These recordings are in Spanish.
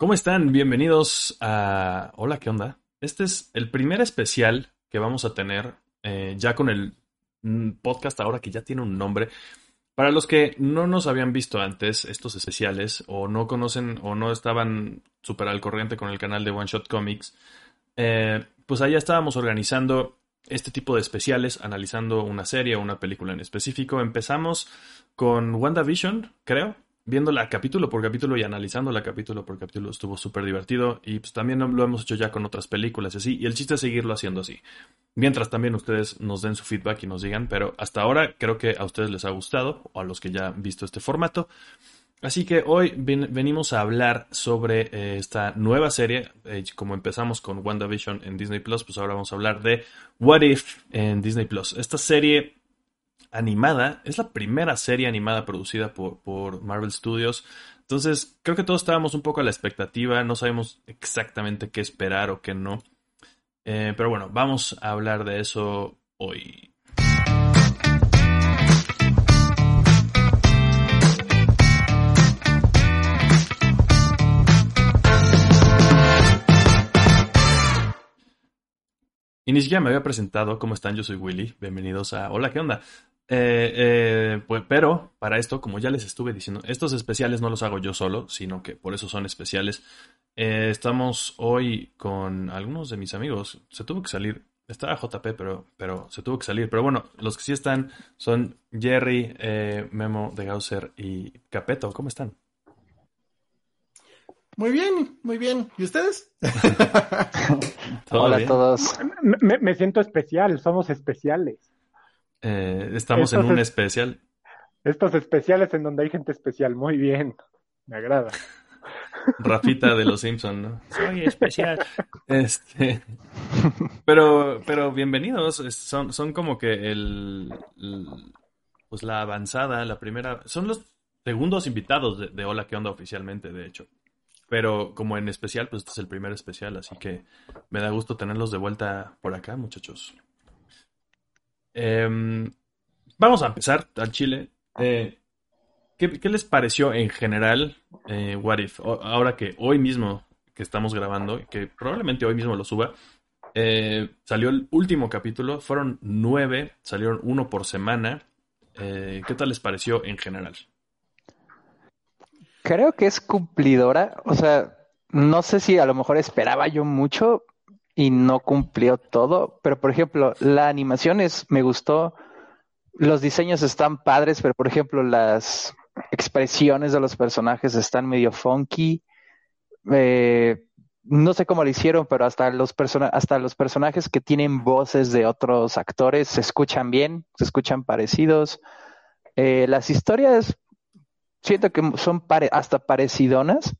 ¿Cómo están? Bienvenidos a... Hola, ¿qué onda? Este es el primer especial que vamos a tener eh, ya con el mm, podcast ahora que ya tiene un nombre. Para los que no nos habían visto antes estos especiales o no conocen o no estaban súper al corriente con el canal de One Shot Comics, eh, pues allá estábamos organizando este tipo de especiales, analizando una serie o una película en específico. Empezamos con WandaVision, creo, viéndola capítulo por capítulo y analizándola capítulo por capítulo estuvo súper divertido y pues también lo hemos hecho ya con otras películas y así y el chiste es seguirlo haciendo así. Mientras también ustedes nos den su feedback y nos digan pero hasta ahora creo que a ustedes les ha gustado o a los que ya han visto este formato. Así que hoy venimos a hablar sobre eh, esta nueva serie eh, como empezamos con WandaVision en Disney Plus pues ahora vamos a hablar de What If en Disney Plus. Esta serie animada. Es la primera serie animada producida por, Marvel Studios. Entonces, creo que todos estábamos un poco a la expectativa. No sabemos exactamente qué esperar o qué no. Eh, pero bueno, vamos a hablar de eso hoy. Y ni siquiera me había presentado. ¿Cómo están? Yo soy Willy. Bienvenidos a Hola, ¿qué onda? Eh, eh, pues, pero para esto, como ya les estuve diciendo, estos especiales no los hago yo solo, sino que por eso son especiales. Eh, estamos hoy con algunos de mis amigos. Se tuvo que salir. Estaba JP, pero, pero se tuvo que salir. Pero bueno, los que sí están son Jerry, Memo de Gausser y Capeto. ¿Cómo están? Muy bien, muy bien. ¿Y ustedes? Hola a todos. me, siento especial, somos especiales. Eh, estamos en un especial. Estos especiales en donde hay gente especial, muy bien, me agrada. Rafita de los Simpson, ¿no? Soy especial. Este, pero, pero bienvenidos. Son, son como que el, pues la avanzada, la primera, son los segundos invitados de, de Hola, ¿qué onda? oficialmente, de hecho. Pero como en especial, pues este es el primer especial, así que me da gusto tenerlos de vuelta por acá, muchachos. Em, vamos a empezar al Chile. Eh, ¿qué, les pareció en general eh, What If? ahora que hoy mismo que estamos grabando, que probablemente hoy mismo lo suba, eh, salió el último capítulo, fueron nueve, salieron uno por semana. ¿Qué tal les pareció en general? Creo que es cumplidora, o sea, no sé si a lo mejor esperaba yo mucho, y no cumplió todo, pero por ejemplo, la animación es, me gustó, los diseños están padres, pero por ejemplo, las expresiones de los personajes están medio funky. Eh, no sé cómo lo hicieron, pero hasta los, hasta los personajes que tienen voces de otros actores se escuchan bien, se escuchan parecidos. Eh, las historias siento que son hasta parecidonas,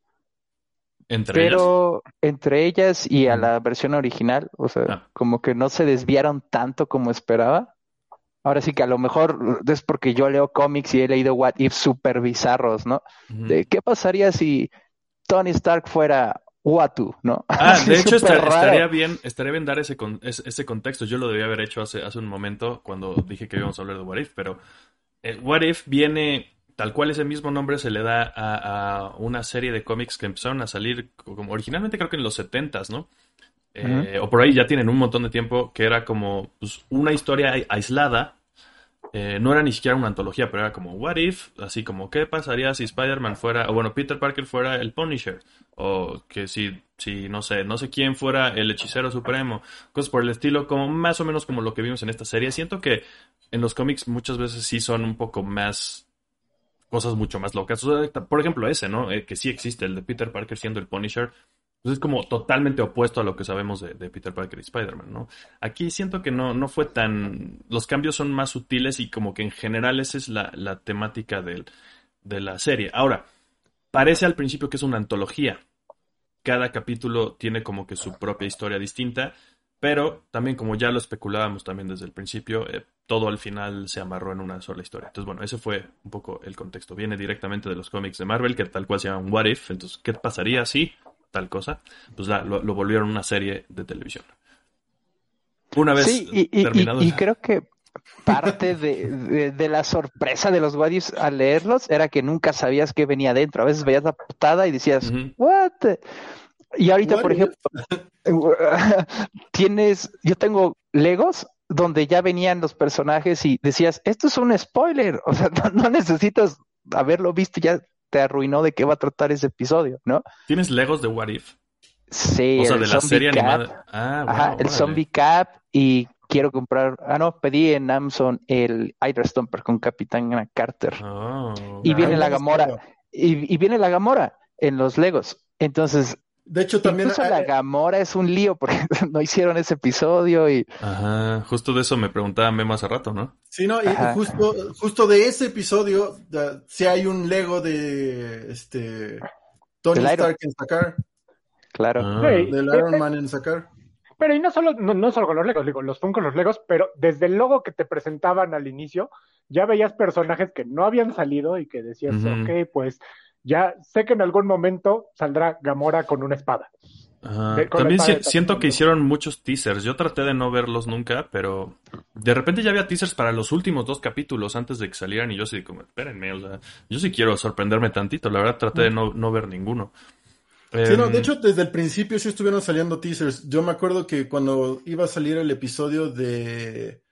¿Entre pero entre ellas y a la versión original, o sea, ah. como que no se desviaron tanto como esperaba. Ahora sí que a lo mejor es porque yo leo cómics y he leído What If super bizarros, ¿no? De qué pasaría si Tony Stark fuera Watu, ¿no? Ah, de hecho estaría bien, estaría bien dar ese, ese, contexto. Yo lo debía haber hecho hace, hace un momento cuando dije que íbamos a hablar de What If, pero el What If viene tal cual ese mismo nombre se le da a, una serie de cómics que empezaron a salir como originalmente creo que en los 70 ¿no? Eh, o por ahí ya tienen un montón de tiempo que era como pues, una historia aislada. Eh, no era ni siquiera una antología, pero era como What if, así como qué pasaría si Spider-Man fuera, o bueno, Peter Parker fuera el Punisher, o que si, si, no sé, no sé quién fuera el hechicero supremo, cosas por el estilo, como más o menos como lo que vimos en esta serie. Siento que en los cómics muchas veces sí son un poco más cosas mucho más locas. por ejemplo, ese, ¿no? Eh, que sí existe, el de Peter Parker siendo el Punisher. Pues es como totalmente opuesto a lo que sabemos de, Peter Parker y Spider-Man, ¿no? Aquí siento que no, no fue tan... Los cambios son más sutiles y como que en general esa es la, la temática de la serie. Ahora, parece al principio que es una antología. Cada capítulo tiene como que su propia historia distinta pero también, como ya lo especulábamos también desde el principio, eh, todo al final se amarró en una sola historia. Entonces, bueno, ese fue un poco el contexto. Viene directamente de los cómics de Marvel, que tal cual se llaman What If. Entonces, ¿qué pasaría si tal cosa? Pues lo, volvieron una serie de televisión. Una vez sí, y, terminado. Y, creo que parte de, de, la sorpresa de los Wadis al leerlos era que nunca sabías qué venía dentro. A veces veías la portada y decías, ¿what? Y ahorita, por ejemplo, tienes, yo tengo Legos donde ya venían los personajes y decías, esto es un spoiler, o sea, no, necesitas haberlo visto, ya te arruinó de qué va a tratar ese episodio, ¿no? ¿Tienes Legos de What If? Sí, o sea, de la serie animada. Ah, Ajá, el Zombie Cap y quiero comprar, ah no, pedí en Amazon el Hydra Stomper con Capitán Carter. Oh, y viene la Gamora, y, y, viene la Gamora en los Legos. Entonces, de hecho, también. Incluso la Gamora es un lío porque no hicieron ese episodio y. Ajá, justo de eso me preguntaba Memo hace rato, ¿no? Sí, no, y justo, justo de ese episodio, si hay un Lego de este Tony Stark en sacar. Claro. Ah. del Iron Man en sacar. Pero y no solo, no, solo con los Legos, digo, los con los Legos, pero desde el logo que te presentaban al inicio, ya veías personajes que no habían salido y que decías, ok, pues ya sé que en algún momento saldrá Gamora con una espada. También siento que hicieron muchos teasers. Yo traté de no verlos nunca, pero de repente ya había teasers para los últimos dos capítulos antes de que salieran y yo sí como, espérenme, o sea, yo sí quiero sorprenderme tantito. La verdad traté de no, no ver ninguno. Sí, no, de em, hecho desde el principio sí estuvieron saliendo teasers. Yo me acuerdo que cuando iba a salir el episodio de...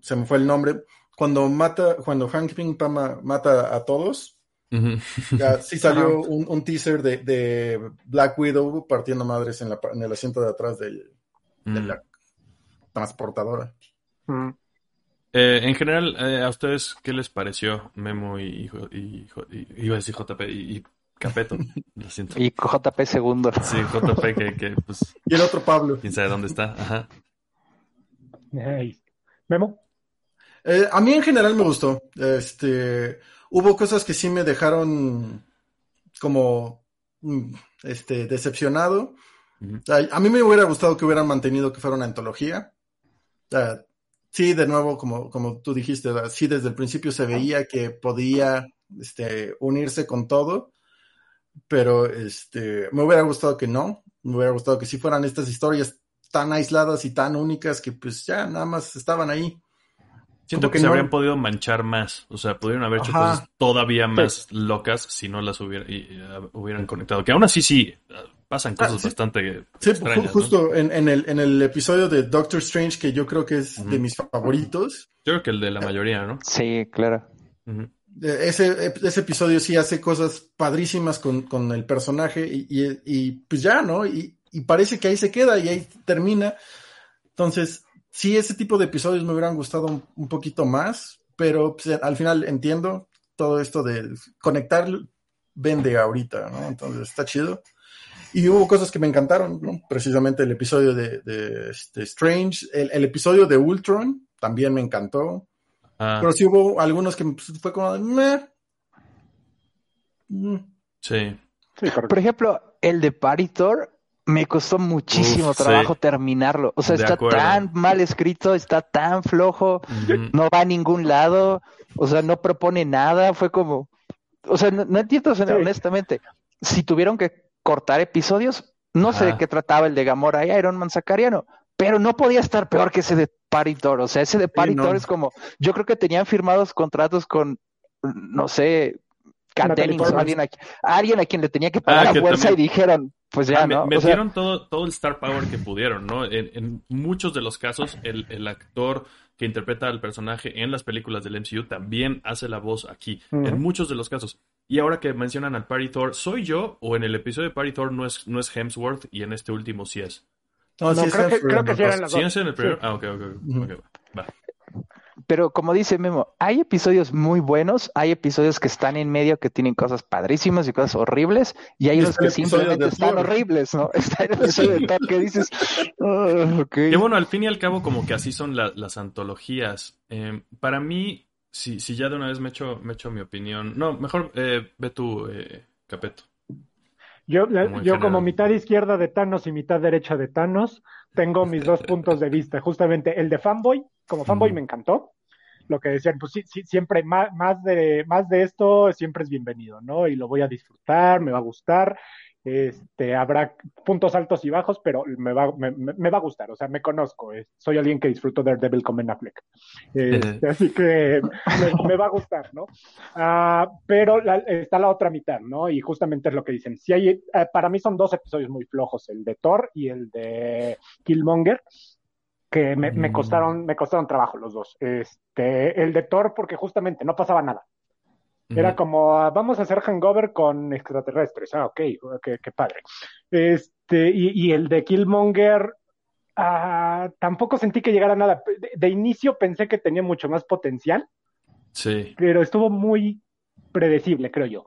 Se me fue el nombre. Cuando mata, cuando Hank Pym mata a todos, sí salió un, teaser de, Black Widow partiendo madres en, el asiento de atrás de, mm. la transportadora. Mm. Eh, en general, eh, ¿a ustedes qué les pareció Memo y, y, iba a decir JP y, Capeto? Lo siento. Y JP segundo. Sí, JP que, pues... Y el otro Pablo. Quién sabe dónde está. Ajá. Memo. Eh, a mí en general me gustó. Este hubo cosas que sí me dejaron como mm, este, decepcionado. A mí me hubiera gustado que hubieran mantenido que fuera una antología. sí, de nuevo, como, como tú dijiste, sí, desde el principio se veía que podía este, unirse con todo, pero este, me hubiera gustado que no. Me hubiera gustado que sí fueran estas historias tan aisladas y tan únicas que pues ya nada más estaban ahí. Siento que, se habrían podido manchar más. O sea, pudieron haber hecho cosas todavía más locas si no las hubieran conectado. Que aún así sí pasan ah, cosas bastante sí, justo en, el, en el episodio de Doctor Strange, que yo creo que es de mis favoritos. Yo creo que el de la mayoría, ¿no? Sí, claro. ese, ese episodio sí hace cosas padrísimas con, el personaje y, y, pues ya, ¿no? Y, y parece que ahí se queda y ahí termina. Entonces, sí, ese tipo de episodios me hubieran gustado un, poquito más, pero pues, al final entiendo todo esto de conectar vende ahorita, ¿no? Entonces está chido. Y hubo cosas que me encantaron, ¿no? Precisamente el episodio de, este, Strange, el, episodio de Ultron también me encantó. Ah. Pero sí hubo algunos que pues, fue como, meh. Mm. Sí. sí por ejemplo, el de Paritor me costó muchísimo trabajo terminarlo. O sea, está tan mal escrito, está tan flojo, no va a ningún lado, o sea, no propone nada. Fue como, o sea, no, entiendo honestamente. Si tuvieron que cortar episodios, no sé de qué trataba el de Gamora y Iron Man Sacariano, pero no podía estar peor que ese de Paritor. O sea, ese de Paritor es como, yo creo que tenían firmados contratos con, no sé, alguien a, alguien a quien le tenía que pagar ah, la fuerza y dijeron, pues ya, ah, ¿no? Metieron todo, todo el star power que pudieron, ¿no? En, muchos de los casos, el, actor que interpreta al personaje en las películas del MCU también hace la voz aquí, en muchos de los casos. Y ahora que mencionan al Party Thor, ¿soy yo o en el episodio de Party Thor no es, no es Hemsworth y en este último sí es? No, creo, que, creo, que, sí eran las ¿Sí es en el primero? Ah, ok, ok, ok. Va pero como dice Memo, hay episodios muy buenos, hay episodios que están en medio que tienen cosas padrísimas y cosas horribles, y hay los que simplemente están horribles, ¿no? Está el episodio de Thor que dices, oh, okay. Que bueno, al fin y al cabo, como que así son las antologías. Eh, para mí, si, si ya de una vez me echo, me echo mi opinión, no, mejor eh, ve tú, eh, Capeto. Yo, yo como mitad izquierda de Thanos y mitad derecha de Thanos, tengo mis dos puntos de vista. Justamente el de fanboy, como fanboy me encantó. Lo que decían, pues sí, sí siempre más, de, más de esto siempre es bienvenido, ¿no? Y lo voy a disfrutar, me va a gustar. Este, habrá puntos altos y bajos, pero me va, me, va a gustar. O sea, me conozco. Eh, soy alguien que disfruto de Daredevil con Ben Affleck. Este, así que me, va a gustar, ¿no? Ah, pero está la otra mitad, ¿no? Y justamente es lo que dicen. Si hay, eh, para mí son dos episodios muy flojos, el de Thor y el de Killmonger que me, me, mm. costaron, me costaron trabajo los dos. Este, el de Thor, porque justamente no pasaba nada. Era como, ah, vamos a hacer hangover con extraterrestres. Ah, ok, qué, padre. Este, y, el de Killmonger, ah, tampoco sentí que llegara nada. De, inicio pensé que tenía mucho más potencial. Sí. Pero estuvo muy predecible, creo yo.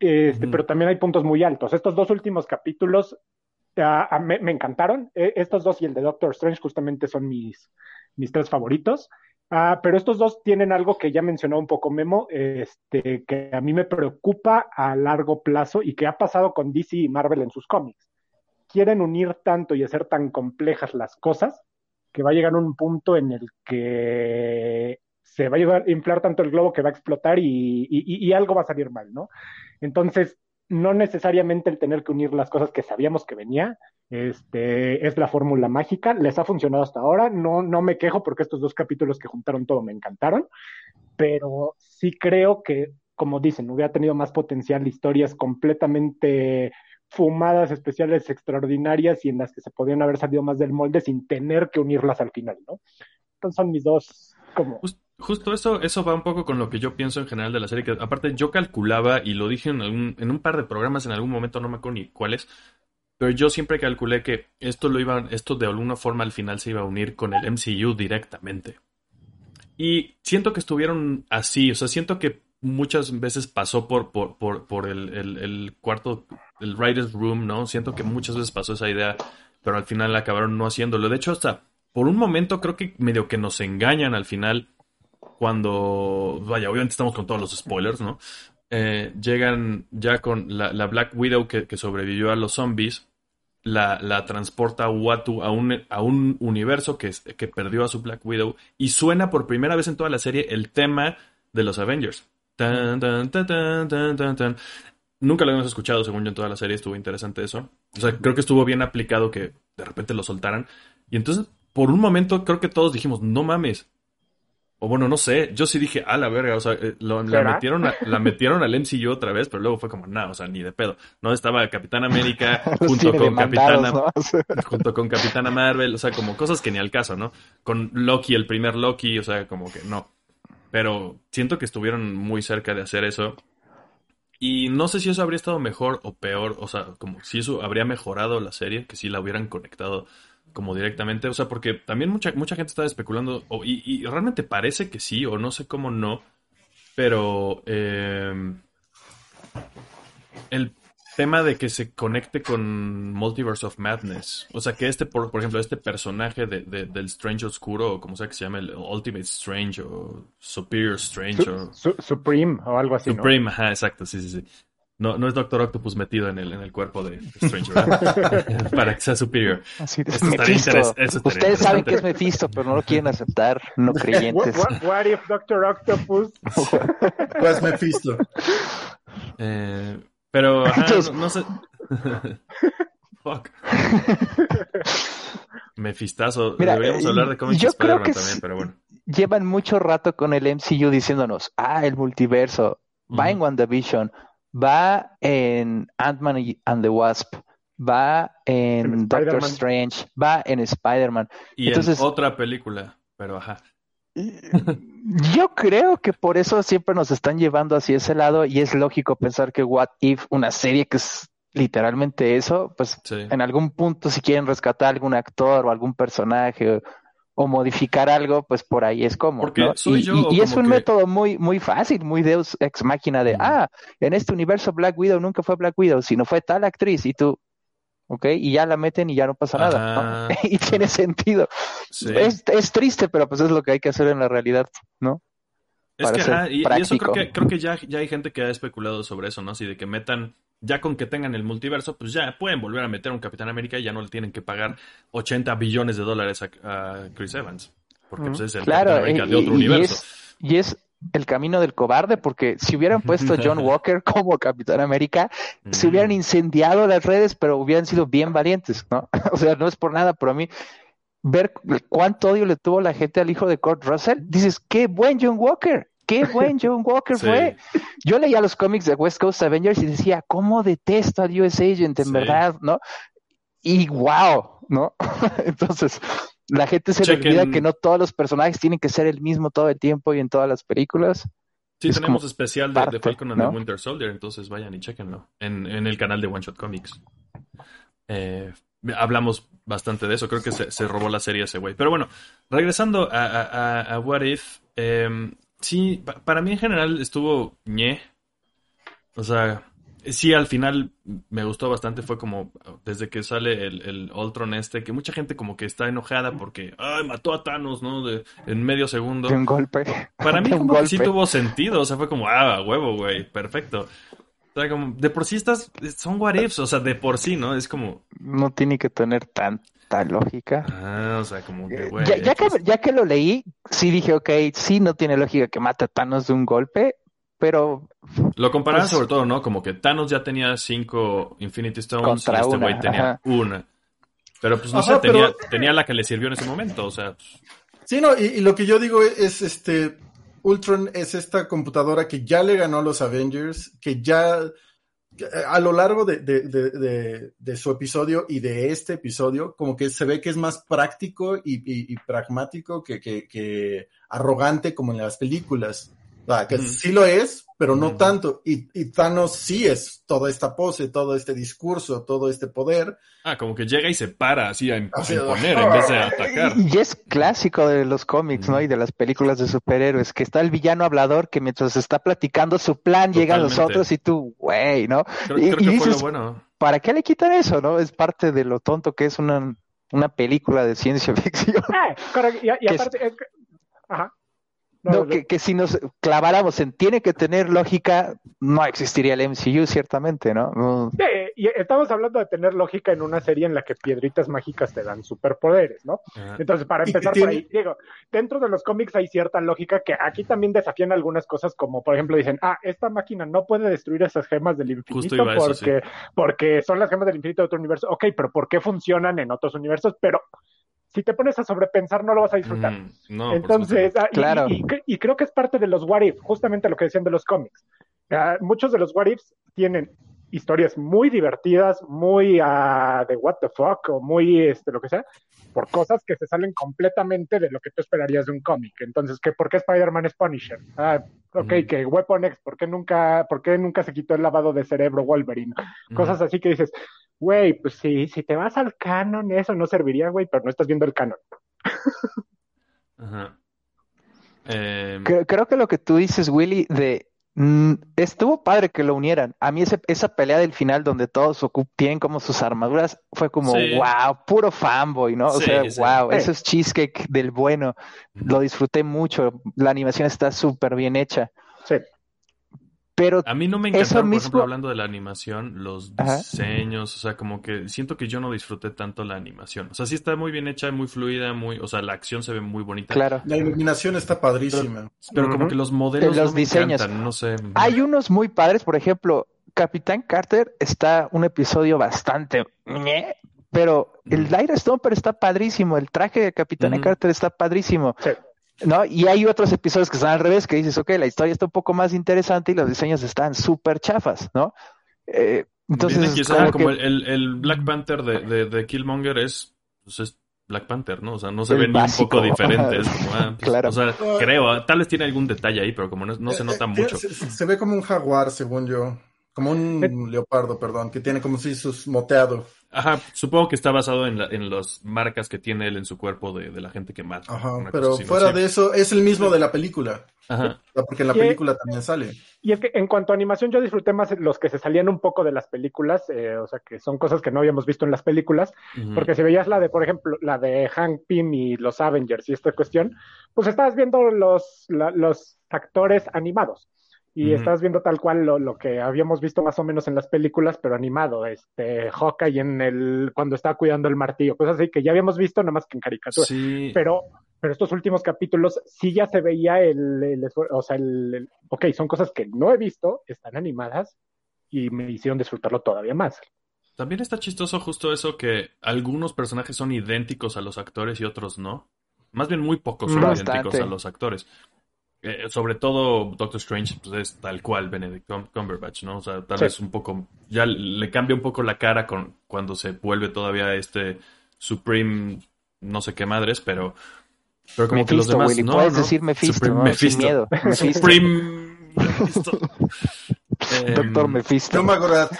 Este, Pero también hay puntos muy altos. Estos dos últimos capítulos ah, me, me, encantaron. E, estos dos y el de Doctor Strange justamente son mis, mis tres favoritos. Ah, pero estos dos tienen algo que ya mencionó un poco Memo, este, que a mí me preocupa a largo plazo y que ha pasado con DC y Marvel en sus cómics. Quieren unir tanto y hacer tan complejas las cosas que va a llegar un punto en el que se va a inflar tanto el globo que va a explotar y, y algo va a salir mal, ¿no? Entonces, no necesariamente el tener que unir las cosas que sabíamos que venía, este, es la fórmula mágica, les ha funcionado hasta ahora, no, no me quejo porque estos dos capítulos que juntaron todo me encantaron, pero sí creo que, como dicen, hubiera tenido más potencial historias completamente fumadas, especiales, extraordinarias y en las que se podían haber salido más del molde sin tener que unirlas al final, ¿no? Entonces son mis dos como... Justo eso, eso va un poco con lo que yo pienso en general de la serie, que aparte yo calculaba, y lo dije en, en un par de programas en algún momento, no me acuerdo ni cuáles, pero yo siempre calculé que esto lo iba, esto de alguna forma al final se iba a unir con el MCU directamente. Y siento que estuvieron así, o sea, siento que muchas veces pasó por, por, por, por el, el, cuarto, el writer's room, ¿no? Siento que muchas veces pasó esa idea, pero al final acabaron no haciéndolo. De hecho, hasta por un momento creo que medio que nos engañan al final cuando, vaya, obviamente estamos con todos los spoilers, ¿no? Eh, llegan ya con la, Black Widow que, sobrevivió a los zombies, la, la transporta a Watu a un, a un universo que, que perdió a su Black Widow y suena por primera vez en toda la serie el tema de los Avengers. Nunca lo habíamos escuchado, según yo, en toda la serie. Estuvo interesante eso. O sea, creo que estuvo bien aplicado que de repente lo soltaran. Y entonces, por un momento, creo que todos dijimos, no mames, o bueno, no sé, yo sí dije, a la verga, o sea, eh, la, metieron la metieron al MCU otra vez, pero luego fue como, nada, o sea, ni de pedo. No estaba Capitán América junto con Capitana, junto con Capitana Marvel, o sea, como cosas que ni al caso, ¿no? Con Loki, el primer Loki, o sea, como que no. Pero siento que estuvieron muy cerca de hacer eso. Y no sé si eso habría estado mejor o peor, o sea, como si eso habría mejorado la serie, que si la hubieran conectado como directamente, o sea, porque también mucha, mucha gente está especulando, y, realmente parece que sí, o no sé cómo no, pero em, el tema de que se conecte con Multiverse of Madness, o sea, que este, por, ejemplo, este personaje de, del Strange Oscuro, o como sea que se llame, el Ultimate Strange, o Superior Strange, o... Supreme, o algo así, Supreme, ajá, exacto, sí, sí, sí. No, no es Doctor Octopus metido en el, en el cuerpo de Stranger, ¿verdad? Para que sea superior. Así Ustedes saben que es Mephisto, pero no lo quieren aceptar, no creyentes. What, if Doctor Octopus was Mephisto? Eh, pero, no, sé. Fuck. Mefistazo. Deberíamos hablar de cómics Spider-Man también, pero bueno. Llevan mucho rato con el MCU diciéndonos, ah, el multiverso, va en WandaVision, va en Ant-Man and the Wasp, va en Doctor Strange, va en Spider-Man. Y Entonces, en otra película, pero ajá. Yo creo que por eso siempre nos están llevando hacia ese lado y es lógico pensar que What If, una serie que es literalmente eso, pues en algún punto si quieren rescatar algún actor o algún personaje o modificar algo, pues por ahí es como. y, es un método muy, muy fácil, muy Deus ex máquina de, ah, en este universo Black Widow nunca fue Black Widow, sino fue tal actriz y tú, ok, y ya la meten y ya no pasa nada, y tiene sentido. Es, es triste, pero pues es lo que hay que hacer en la realidad, ¿no? Es que, y, eso creo que, creo que ya, ya hay gente que ha especulado sobre eso, ¿no? Así de que metan ya con que tengan el multiverso, pues ya pueden volver a meter a un Capitán América y ya no le tienen que pagar 80 billones de dólares a, Chris Evans. Porque pues, es el Capitán América de otro universo. y es el camino del cobarde, porque si hubieran puesto a John Walker como Capitán América, se hubieran mm. incendiado las redes, pero hubieran sido bien valientes, ¿no? o sea, no es por nada, pero a mí ver cuánto odio le tuvo la gente al hijo de Kurt Russell, dices, qué buen John Walker, qué buen John Walker fue. Yo leía los cómics de West Coast Avengers y decía, ¿cómo detesto al US Agent, en verdad, ¿no? Y wow, ¿no? Entonces, la gente se le olvida que no todos los personajes tienen que ser el mismo todo el tiempo y en todas las películas. Sí, tenemos especial de, Falcon and the Winter Soldier, entonces vayan y chequenlo en, en el canal de One Shot Comics. Eh, hablamos bastante de eso, creo que se, robó la serie ese güey. Pero bueno, regresando a, What If, em, sí, para mí en general estuvo ñe. O sea, sí, al final me gustó bastante. Fue como desde que sale el, el Ultron este, que mucha gente como que está enojada porque ay, mató a Thanos, ¿no? De, en medio segundo. De un golpe. Para mí, como que sí tuvo sentido. O sea, fue como, ah, huevo, güey, perfecto. O sea, como, de por sí estas son what ifs, o sea, de por sí, ¿no? Es como. No tiene que tener tanta lógica. Ah, o sea, como que, güey. Ya, que, ya que lo leí, sí dije, ok, sí no tiene lógica que mate a Thanos de un golpe, pero. Lo comparaban pues sobre todo, ¿no? Como que Thanos ya tenía cinco Infinity Stones y este güey tenía una. Pero pues no sé, tenía, tenía la que le sirvió en ese momento, o sea. Pues sí, no, y, lo que yo digo es, este, Ultron es esta computadora que ya le ganó a los Avengers, que ya a lo largo de, de, su episodio y de este episodio, como que se ve que es más práctico y, pragmático que, que, arrogante como en las películas. Que sí lo es, pero no tanto. Y, y, Thanos sí es toda esta pose, todo este discurso, todo este poder. Ah, como que llega y se para así a, imponer en vez de atacar. Y es clásico de los cómics, ¿no? Y de las películas de superhéroes, que está el villano hablador que mientras está platicando su plan, llegan los otros y tú, güey, ¿no? y, dices, bueno. ¿para qué le quitan eso, no? Es parte de lo tonto que es una, una película de ciencia ficción. Ah, y, aparte, es... Ajá. No, que, que, si nos claváramos en tiene que tener lógica, no existiría el MCU, ciertamente, ¿no? Sí, y estamos hablando de tener lógica en una serie en la que piedritas mágicas te dan superpoderes, ¿no? Entonces, para empezar por ahí, digo, dentro de los cómics hay cierta lógica que aquí también desafían algunas cosas, como por ejemplo dicen, ah, esta máquina no puede destruir esas gemas del infinito porque, porque son las gemas del infinito de otro universo. Ok, pero ¿por qué funcionan en otros universos? Pero si te pones a sobrepensar no lo vas a disfrutar. no, Entonces, ah, claro. y, creo que es parte de los what if, justamente lo que decían de los cómics. Ah, muchos de los what ifs tienen historias muy divertidas, muy uh, de what the fuck o muy este lo que sea, por cosas que se salen completamente de lo que tú esperarías de un cómic. Entonces, ¿qué, ¿por qué Spider-Man es Punisher? Ah, ok, que Weapon X, ¿por qué, nunca, ¿por qué nunca se quitó el lavado de cerebro Wolverine? Cosas así que dices, güey, pues sí, si te vas al canon, eso no serviría, güey, pero no estás viendo el canon. Ajá. Em, creo, que lo que tú dices, Willy, de mm, estuvo padre que lo unieran. A mí esa pelea del final donde todos tienen como sus armaduras fue como, wow, puro fanboy, ¿no? O sea, wow, eso es cheesecake del bueno. Lo disfruté mucho. La animación está súper bien hecha. Sí. Pero a mí no me encantaron, por ejemplo, hablando de la animación, los diseños, o sea, como que siento que yo no disfruté tanto la animación. O sea, sí está muy bien hecha, muy fluida, muy, o sea, la acción se ve muy bonita. Claro. La iluminación está padrísima. Pero, como que los modelos los no diseños. no sé. Hay unos muy padres, por ejemplo, Capitán Carter está un episodio bastante pero el Lyra Stomper está padrísimo, el traje de Capitán Carter está padrísimo. Sí. ¿No? Y hay otros episodios que están al revés, que dices, ok, la historia está un poco más interesante y los diseños están súper chafas, ¿no? Eh, entonces, como, el, el, Black Panther de, de, Killmonger es, pues es Black Panther, ¿no? O sea, no se ven ni un poco diferentes. Ah, pues, claro. O sea, creo, tal vez tiene algún detalle ahí, pero como no, no se eh, nota eh, mucho. Se, ve como un jaguar, según yo. Como un leopardo, perdón, que tiene como si sus moteado. Ajá, supongo que está basado en, la, en las marcas que tiene él en su cuerpo de, la gente que mata. Ajá, pero fuera de eso, es el mismo de la película. Ajá. Porque en la película también sale. Y es que en cuanto a animación, yo disfruté más los que se salían un poco de las películas, eh, o sea, que son cosas que no habíamos visto en las películas, porque si veías la de, por ejemplo, la de Hank Pym y los Avengers y esta cuestión, pues estabas viendo los, los actores animados y estás viendo tal cual lo, lo, que habíamos visto más o menos en las películas, pero animado, este, Hawkeye en el, cuando estaba cuidando el martillo, cosas así que ya habíamos visto, nada más que en caricatura. Sí. Pero, pero estos últimos capítulos sí ya se veía el, o sea, el, ok, son cosas que no he visto, están animadas y me hicieron disfrutarlo todavía más. También está chistoso justo eso que algunos personajes son idénticos a los actores y otros no. Más bien muy pocos son idénticos a los actores. Eh, sobre todo Doctor Strange pues es tal cual Benedict Cumberbatch, ¿no? O sea, tal vez un poco, ya le cambia un poco la cara con cuando se vuelve todavía este Supreme, no sé qué madres, pero, pero como que los demás, no, puedes decir Mephisto, Supreme ¿no? Mephisto. Sin miedo. Supreme Doctor em, Mephisto. Shumagorat.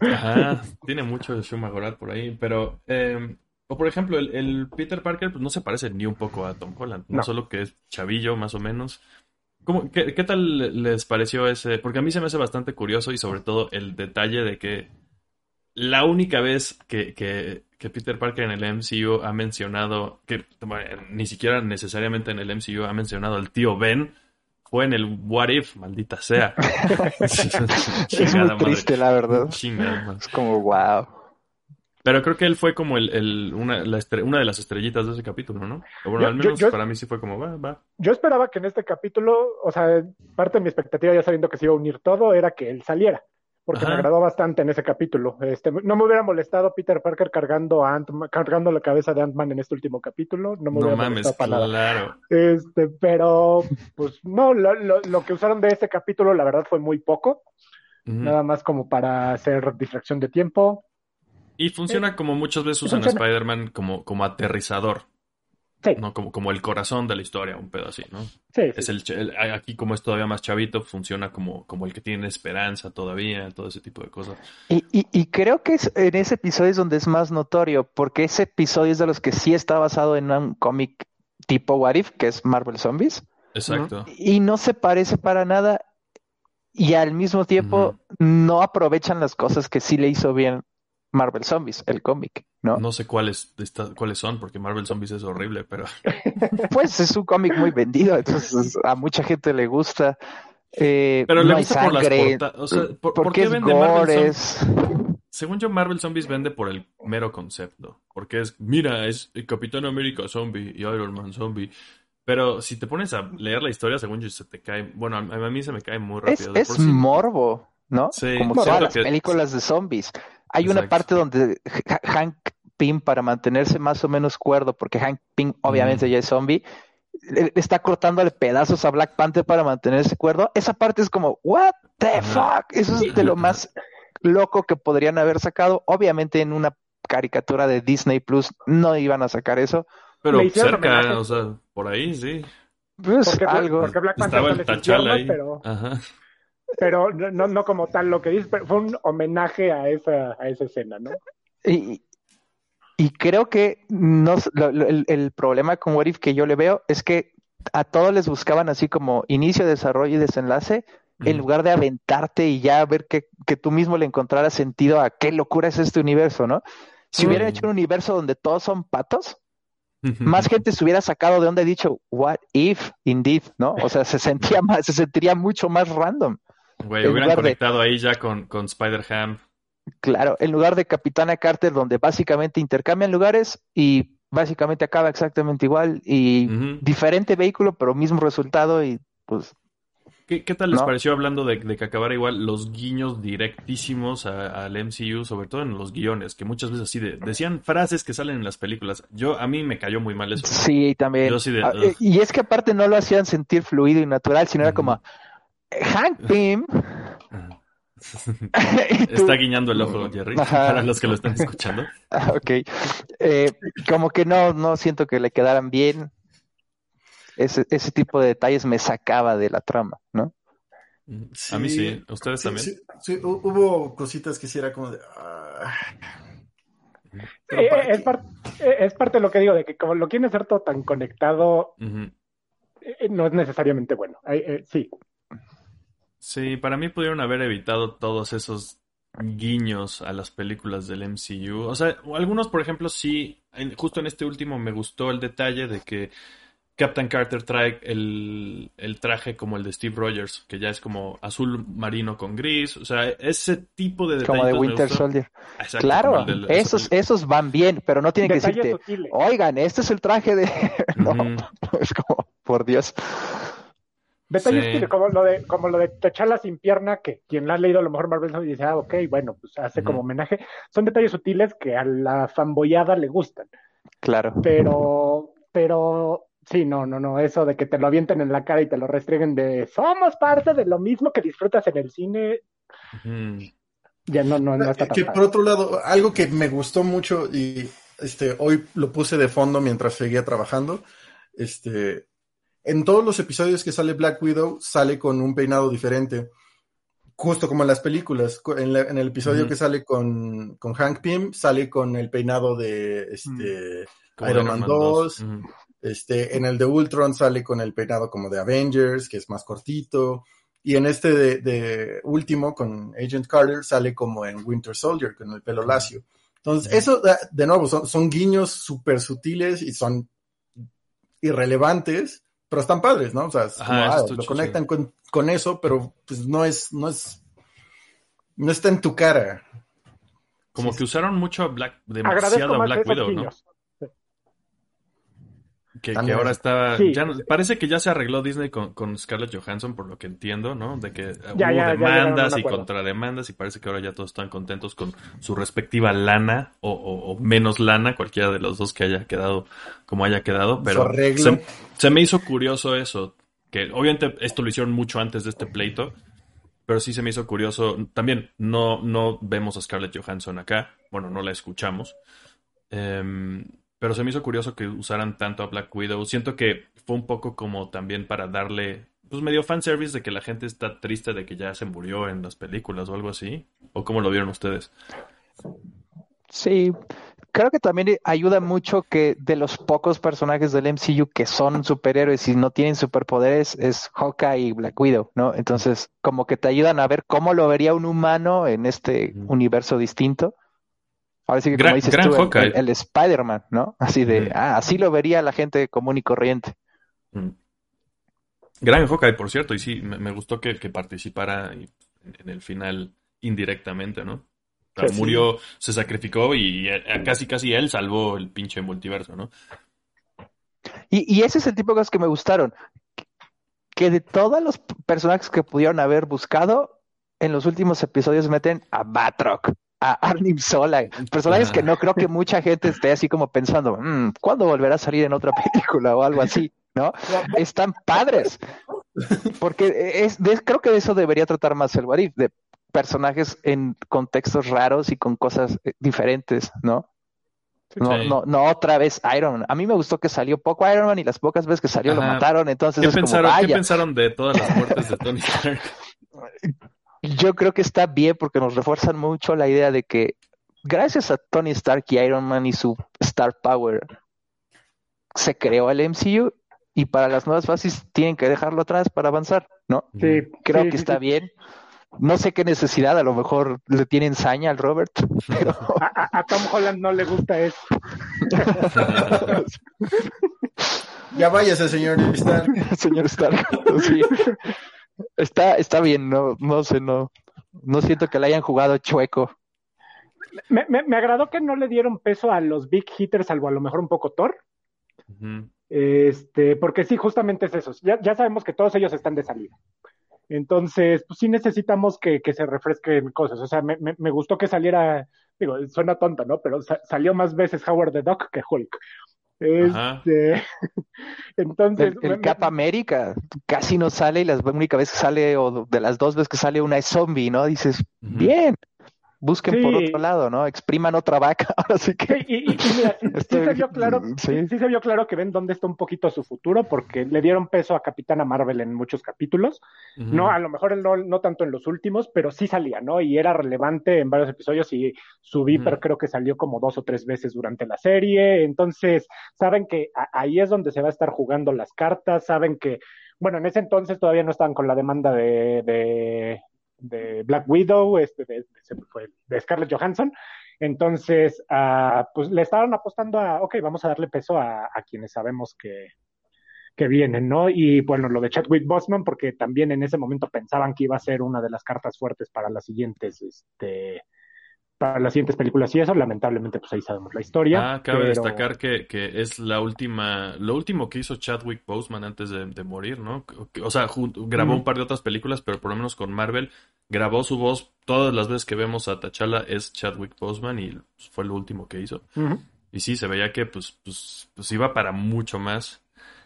Ajá, tiene mucho de Shumagorat por ahí, pero eh, o por ejemplo, el, Peter Parker pues, no se parece ni un poco a Tom Holland, no, solo que es chavillo más o menos. ¿Cómo, qué, tal les pareció ese? Porque a mí se me hace bastante curioso y sobre todo el detalle de que la única vez que, que, Peter Parker en el MCU ha mencionado, que ni siquiera necesariamente en el MCU ha mencionado al tío Ben, fue en el What If, maldita sea. es muy triste, la verdad. es como wow. Pero creo que él fue como el, una, de las estrellitas de ese capítulo, ¿no? bueno, al menos para mí sí fue como, va, va. Yo esperaba que en este capítulo, o sea, parte de mi expectativa, ya sabiendo que se iba a unir todo, era que él saliera. Porque me agradó bastante en ese capítulo. Este, no me hubiera molestado Peter Parker cargando a Ant cargando la cabeza de Ant-Man en este último capítulo. No me hubiera mames, claro. Este, pero, pues, no, lo, lo, que usaron de ese capítulo, la verdad, fue muy poco. Nada más como para hacer distracción de tiempo y funciona como muchas veces usan a Spider-Man como, como aterrizador. Sí. ¿no? Como, como el corazón de la historia, un pedo así, ¿no? Sí. Es el, aquí, como es todavía más chavito, funciona como, como el que tiene esperanza todavía, todo ese tipo de cosas. Y, y, creo que es, en ese episodio es donde es más notorio, porque ese episodio es de los que sí está basado en un cómic tipo What If, que es Marvel Zombies. Exacto. Y no se parece para nada. Y al mismo tiempo no aprovechan las cosas que sí le hizo bien Marvel Zombies, el cómic, ¿no? No sé cuáles, cuáles son, porque Marvel Zombies es horrible, pero... pues es un cómic muy vendido, entonces a mucha gente le gusta. Eh, pero le gusta por las portadas. O sea, ¿por, qué vende Marvel Zombies? Según yo, Marvel Zombies vende por el mero concepto. Porque es, mira, es el Capitán América zombie y Iron Man zombie. Pero si te pones a leer la historia, según yo, se te cae. Bueno, a mí se me cae muy rápido. Es, morbo, ¿no? Sí, Como todas las películas de zombies. Hay una parte donde Hank Pym, para mantenerse más o menos cuerdo, porque Hank Pym obviamente ya es zombie, le está cortándole pedazos a Black Panther para mantenerse cuerdo. Esa parte es como, what the fuck? Eso es de lo más loco que podrían haber sacado. Obviamente en una caricatura de Disney Plus no iban a sacar eso. Pero cerca, o sea, por ahí sí. Pues algo. Porque Black Panther Estaba el Tachala ahí. Pero... Ajá pero no, no como tal lo que dices, pero fue un homenaje a esa, a esa escena, ¿no? Y, y creo que no, el, problema con What If que yo le veo es que a todos les buscaban así como inicio, desarrollo y desenlace, en lugar de aventarte y ya ver que, que, tú mismo le encontraras sentido a qué locura es este universo, ¿no? Si hubieran hecho un universo donde todos son patos, más gente se hubiera sacado de donde he dicho, what if, indeed, ¿no? O sea, se sentía más, se sentiría mucho más random. Güey, hubieran conectado ahí ya con, con Spider-Ham. Claro, en lugar de Capitana Carter, donde básicamente intercambian lugares y básicamente acaba exactamente igual y diferente vehículo, pero mismo resultado y pues... ¿Qué, tal les pareció hablando de, que acabara igual los guiños directísimos al MCU, sobre todo en los guiones, que muchas veces así decían frases que salen en las películas? Yo, a mí me cayó muy mal eso. Sí, también. Ah, y es que aparte no lo hacían sentir fluido y natural, sino era como, Hank Pym. Está guiñando el ojo, Jerry, para los que lo están escuchando. Ah, ok. Eh, como que no, no siento que le quedaran bien. Ese, ese tipo de detalles me sacaba de la trama, ¿no? a mí sí, ustedes también. Sí, hubo cositas que hiciera como de. Ah. Eh, es, eh, es, parte de lo que digo, de que como lo quieren hacer todo tan conectado, no es necesariamente bueno. sí, Sí, para mí pudieron haber evitado todos esos guiños a las películas del MCU. O sea, algunos, por ejemplo, sí, justo en este último me gustó el detalle de que Captain Carter trae el, traje como el de Steve Rogers, que ya es como azul marino con gris, o sea, ese tipo de detalles. Como de Winter Soldier. claro, esos, esos van bien, pero no tienen que decirte, oigan, este es el traje de... no, es como, por Dios. Detalles como lo de como lo de T'Challa sin pierna, que quien la ha leído a lo mejor Marvel dice, ah, ok, bueno, pues hace como homenaje. Son detalles sutiles que a la fanboyada le gustan. Claro. Pero, pero Sí, no, no, no, eso de que te lo avienten en la cara y te lo restringen de somos parte de lo mismo que disfrutas en el cine. Ya no, no, no está tan Que por otro lado, algo que me gustó mucho y este hoy lo puse de fondo mientras seguía trabajando, este en todos los episodios que sale Black Widow sale con un peinado diferente. Justo como en las películas, en, el episodio que sale con, con, Hank Pym, sale con el peinado de este, Iron Man 2, este, en el de Ultron sale con el peinado como de Avengers, que es más cortito. Y en este de, último, con Agent Carter, sale como en Winter Soldier, con el pelo lacio. Entonces, eso, de nuevo, son, guiños súper sutiles y son irrelevantes, pero están padres, ¿no? O sea, ah, lo conectan con, eso, pero pues no es, no es, no está en tu cara. Como que usaron mucho a Black, demasiado a Black Widow, ¿no? Que, ahora está. parece que ya se arregló Disney con, con, Scarlett Johansson, por lo que entiendo, ¿no? De que hubo demandas y contrademandas y parece que ahora ya todos están contentos con su respectiva lana o, menos lana, cualquiera de los dos que haya quedado como haya quedado. Pero se, se, me hizo curioso eso. Que obviamente esto lo hicieron mucho antes de este pleito. Pero sí se me hizo curioso. También no, no vemos a Scarlett Johansson acá. Bueno, no la escuchamos. Eh, pero se me hizo curioso que usaran tanto a Black Widow. Siento que fue un poco como también para darle, pues medio fanservice de que la gente está triste de que ya se murió en las películas o algo así. ¿O cómo lo vieron ustedes? Sí, creo que también ayuda mucho que de los pocos personajes del MCU que son superhéroes y no tienen superpoderes es Hawkeye y Black Widow, ¿no? Entonces, como que te ayudan a ver cómo lo vería un humano en este universo distinto. Ahora sí que como dices tú, el, Spider-Man, ¿no? Así de, ah, así lo vería la gente común y corriente. Mm. Gran Hawkeye, por cierto, y sí, me, gustó que, participara en, el final indirectamente, ¿no? murió, se sacrificó y eh, casi casi él salvó el pinche multiverso, ¿no? Y, y ese es el tipo de cosas que me gustaron. Que de todos los personajes que pudieron haber buscado, en los últimos episodios meten a Batroc a Arnim Sola, personajes que no creo que mucha gente esté así como pensando, mm, ¿cuándo volverá a salir en otra película o algo así? ¿No? Están padres. Porque es, creo que de eso debería tratar más el Warif, de personajes en contextos raros y con cosas eh, diferentes, ¿no? No, no, no otra vez Iron Man. A mí me gustó que salió poco Iron Man y las pocas veces que salió lo mataron. Entonces, ¿Qué, pensaron, ¿Qué pensaron de todas las muertes de Tony Stark? yo creo que está bien porque nos refuerzan mucho la idea de que gracias a Tony Stark y Iron Man y su Star Power se creó el MCU y para las nuevas fases tienen que dejarlo atrás para avanzar, ¿no? Sí, creo que está bien. No sé qué necesidad, a lo mejor le tienen saña al Robert. A, Tom Holland no le gusta eso. ya váyase, señor Stark. señor Stark, sí. Está, está bien, no, no sé, no, no siento que le hayan jugado chueco. Me, me, agradó que no le dieron peso a los big hitters, salvo a lo mejor un poco Thor. Este, porque sí, justamente es eso. Ya, ya, sabemos que todos ellos están de salida. Entonces, pues sí necesitamos que, que se refresquen cosas. O sea, me, me, gustó que saliera, digo, suena tonta, ¿no? Pero salió más veces Howard the Duck que Hulk. Este, entonces. El, Cap América casi no sale y la única vez que sale, o de las dos veces que sale una es zombie, ¿no? Dices, bien, busquen por otro lado, ¿no? Expriman otra vaca. Ahora sí que. Y, mira, sí, se vio claro, sí. se vio claro que ven dónde está un poquito su futuro, porque le dieron peso a Capitana Marvel en muchos capítulos. No, a lo mejor no, no tanto en los últimos, pero sí salía, ¿no? Y era relevante en varios episodios y su Viper creo que salió como dos o tres veces durante la serie. Entonces, saben que ahí es donde se va a estar jugando las cartas, saben que bueno, en ese entonces todavía no estaban con la demanda de, de Black Widow, este, de, de, Scarlett Johansson. Entonces, uh, pues le estaban apostando a, ok, vamos a darle peso a, quienes sabemos que, que vienen, ¿no? Y bueno, lo de Chadwick Boseman, porque también en ese momento pensaban que iba a ser una de las cartas fuertes para las siguientes, este, para las siguientes películas y eso, lamentablemente, pues ahí sabemos la historia. Ah, cabe destacar que, que, es la última, lo último que hizo Chadwick Boseman antes de, morir, ¿no? O sea, grabó un par de otras películas, pero por lo menos con Marvel grabó su voz. Todas las veces que vemos a T'Challa es Chadwick Boseman y fue lo último que hizo. Y sí, se veía que pues, pues, pues iba para mucho más.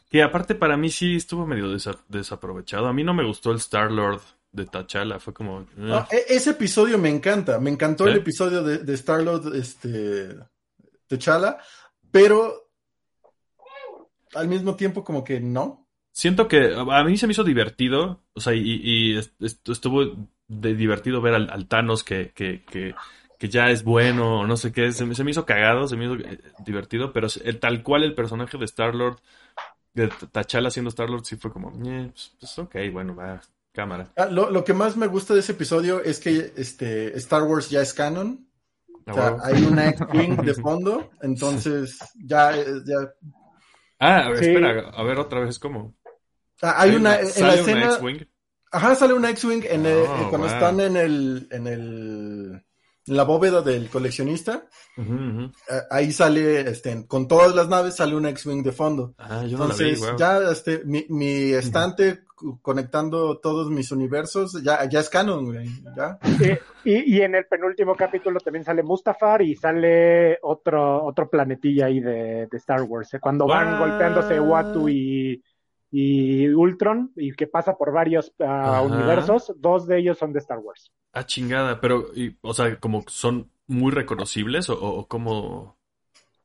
Que aparte para mí sí estuvo medio desaprovechado. A mí no me gustó el Star-Lord de T'Challa, fue como... Ah, e-, ese episodio me encanta, me encantó el episodio de, de Star-Lord, este, T'Challa, pero al mismo tiempo como que no. Siento que a mí se me hizo divertido, o sea, y, estuvo de divertido ver al, Thanos que, que, que, que, ya es bueno, o no sé qué, se, se, me hizo cagado, se me hizo eh, divertido, pero el, tal cual el personaje de Star-Lord de T'Challa siendo Star-Lord sí fue como, eh, pues, pues, ok, bueno, va, cámara. Ah, lo, que más me gusta de ese episodio es que este, Star Wars ya es canon. O sea, hay una X-Wing de fondo, entonces ya... ya... Ah, espera, a ver otra vez cómo. Ah, hay, una, en la escena... X-Wing? Ajá, sale una X-Wing en oh, cuando están en el, en el la bóveda del coleccionista. Ahí sale, este, con todas las naves sale un X-Wing de fondo. Ah, yo Entonces, ya este, mi, mi estante conectando todos mis universos, ya, ya es canon, güey. ¿ya? Y, y, en el penúltimo capítulo también sale Mustafar y sale otro, otro planetilla ahí de, de Star Wars. ¿eh? Cuando van golpeándose Watu y y Ultron, y que pasa por varios ah, universos, dos de ellos son de Star Wars. Ah, chingada, pero, o sea, como son muy reconocibles o, o como...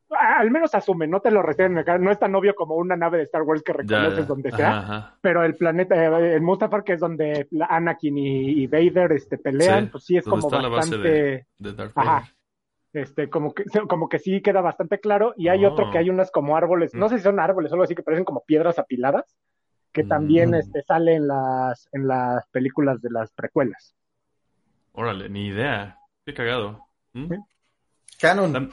Al menos asumen, no te lo reciben, no es tan obvio como una nave de Star Wars que reconoces donde sea, pero el planeta, eh, el Mustafar, que es donde Anakin y, Vader este, pelean, pues sí es como bastante... Ajá este, como que, como que sí queda bastante claro, y hay otro que oh. hay unas como árboles, no sé si son árboles o algo así, que parecen como piedras apiladas, que también mm. este, sale en las, en las películas de las precuelas. Órale, ni idea, qué cagado. ¿Mm? Canon.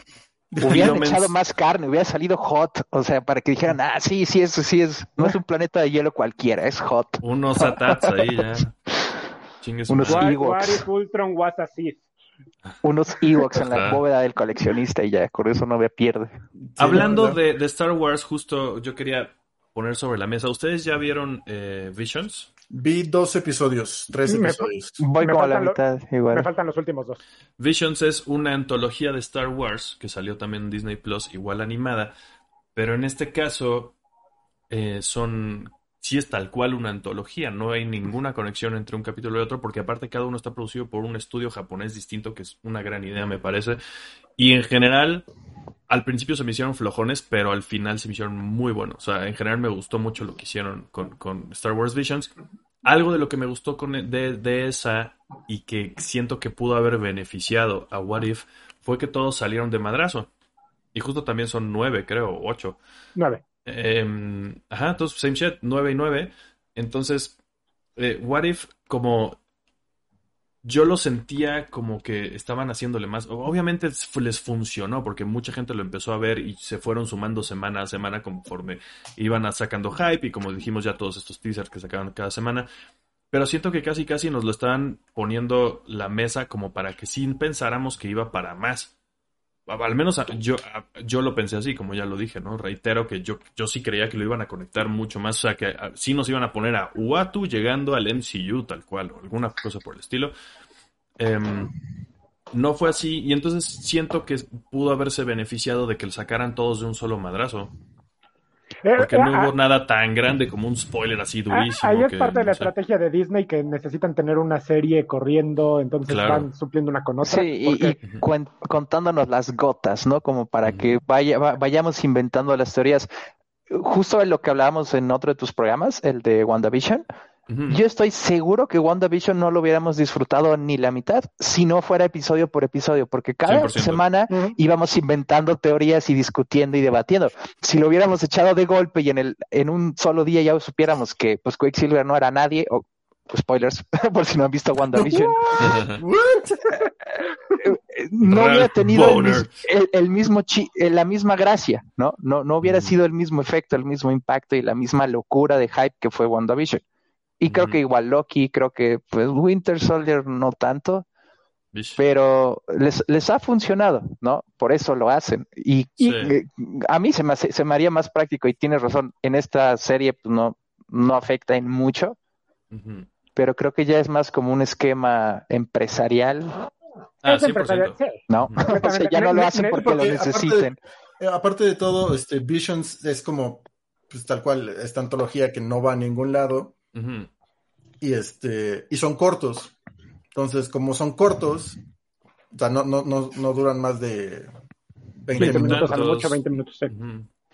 Hubieran echado más carne, hubiera salido hot, o sea, para que dijeran, ah, sí, sí, es, sí es, no es un planeta de hielo cualquiera, es hot. Unos atats ahí ya. Chingues Unos Ewoks. Ultron was a unos Ewoks en la bóveda del coleccionista y ya, con eso no me pierde. Hablando de, Star Wars, justo yo quería poner sobre la mesa. ¿Ustedes ya vieron eh, Visions? Vi dos episodios, tres episodios. Voy como a la mitad, igual. Me faltan los últimos dos. Visions es una antología de Star Wars que salió también en Disney Plus, igual animada, pero en este caso eh, son sí es tal cual una antología, no hay ninguna conexión entre un capítulo y otro, porque aparte cada uno está producido por un estudio japonés distinto, que es una gran idea, me parece. Y en general, al principio se me hicieron flojones, pero al final se me hicieron muy buenos. O sea, en general me gustó mucho lo que hicieron con, Star Wars Visions. Algo de lo que me gustó con, de, de esa y que siento que pudo haber beneficiado a What If fue que todos salieron de madrazo. Y justo también son nueve, creo, ocho. Nueve. Em, ajá, entonces same shit, 9 y 9. Entonces, eh, What If, como yo lo sentía como que estaban haciéndole más. Obviamente les funcionó porque mucha gente lo empezó a ver y se fueron sumando semana a semana conforme iban sacando hype y como dijimos ya todos estos teasers que sacaban cada semana. Pero siento que casi casi nos lo estaban poniendo la mesa como para que sin pensáramos que iba para más al menos yo, yo lo pensé así, como ya lo dije, ¿no? Reitero que yo, yo sí creía que lo iban a conectar mucho más, o sea, que sí nos iban a poner a Uatu llegando al MCU tal cual, o alguna cosa por el estilo. Em, no fue así, y entonces siento que pudo haberse beneficiado de que le sacaran todos de un solo madrazo. Eh, Porque no hubo nada tan grande como un spoiler así ah, durísimo. Ahí es parte de la estrategia de Disney que necesitan tener una serie corriendo, entonces están supliendo una con otra. Sí, y, contándonos las gotas, ¿no? Como para que vaya, vayamos inventando las teorías. Justo en lo que hablábamos en otro de tus programas, el de WandaVision, yo estoy seguro que WandaVision no lo hubiéramos disfrutado ni la mitad si no fuera episodio por episodio, porque cada semana íbamos inventando teorías y discutiendo y debatiendo. Si lo hubiéramos echado de golpe y en el en un solo día ya supiéramos que pues Quicksilver no era nadie o spoilers, por si no han visto WandaVision, no hubiera tenido el, mismo chi eh, la misma gracia, ¿no? No, no hubiera sido el mismo efecto, el mismo impacto y la misma locura de hype que fue WandaVision. Y creo que igual Loki, creo que pues Winter Soldier no tanto, pero les, les ha funcionado, ¿no? Por eso lo hacen. Y, eh, a mí se me, se me haría más práctico y tienes razón, en esta serie pues, no, no afecta en mucho, pero creo que ya es más como un esquema empresarial. Ah, empresarial, No, ya no lo hacen porque, lo necesiten. Eh, aparte de, todo, este Visions es como, pues tal cual, esta antología que no va a ningún lado. Y este, y son cortos. Entonces, como son cortos, o sea, no, no, no, no duran más de 20, minutos. a mucho 20 minutos,